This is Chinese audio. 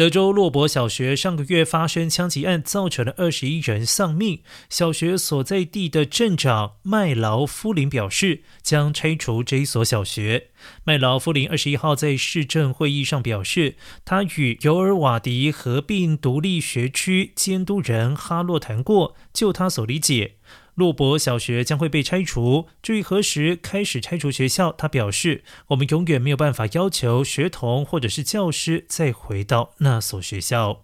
德州洛伯小学上个月发生枪击案，造成了二十一人丧命。小学所在地的镇长麦劳夫林表示，将拆除这一所小学。麦劳夫林二十一号在市政会议上表示，他与尤尔瓦迪合并独立学区监督人哈洛谈过，就他所理解。洛博小学将会被拆除。至于何时开始拆除学校，他表示：“我们永远没有办法要求学童或者是教师再回到那所学校。”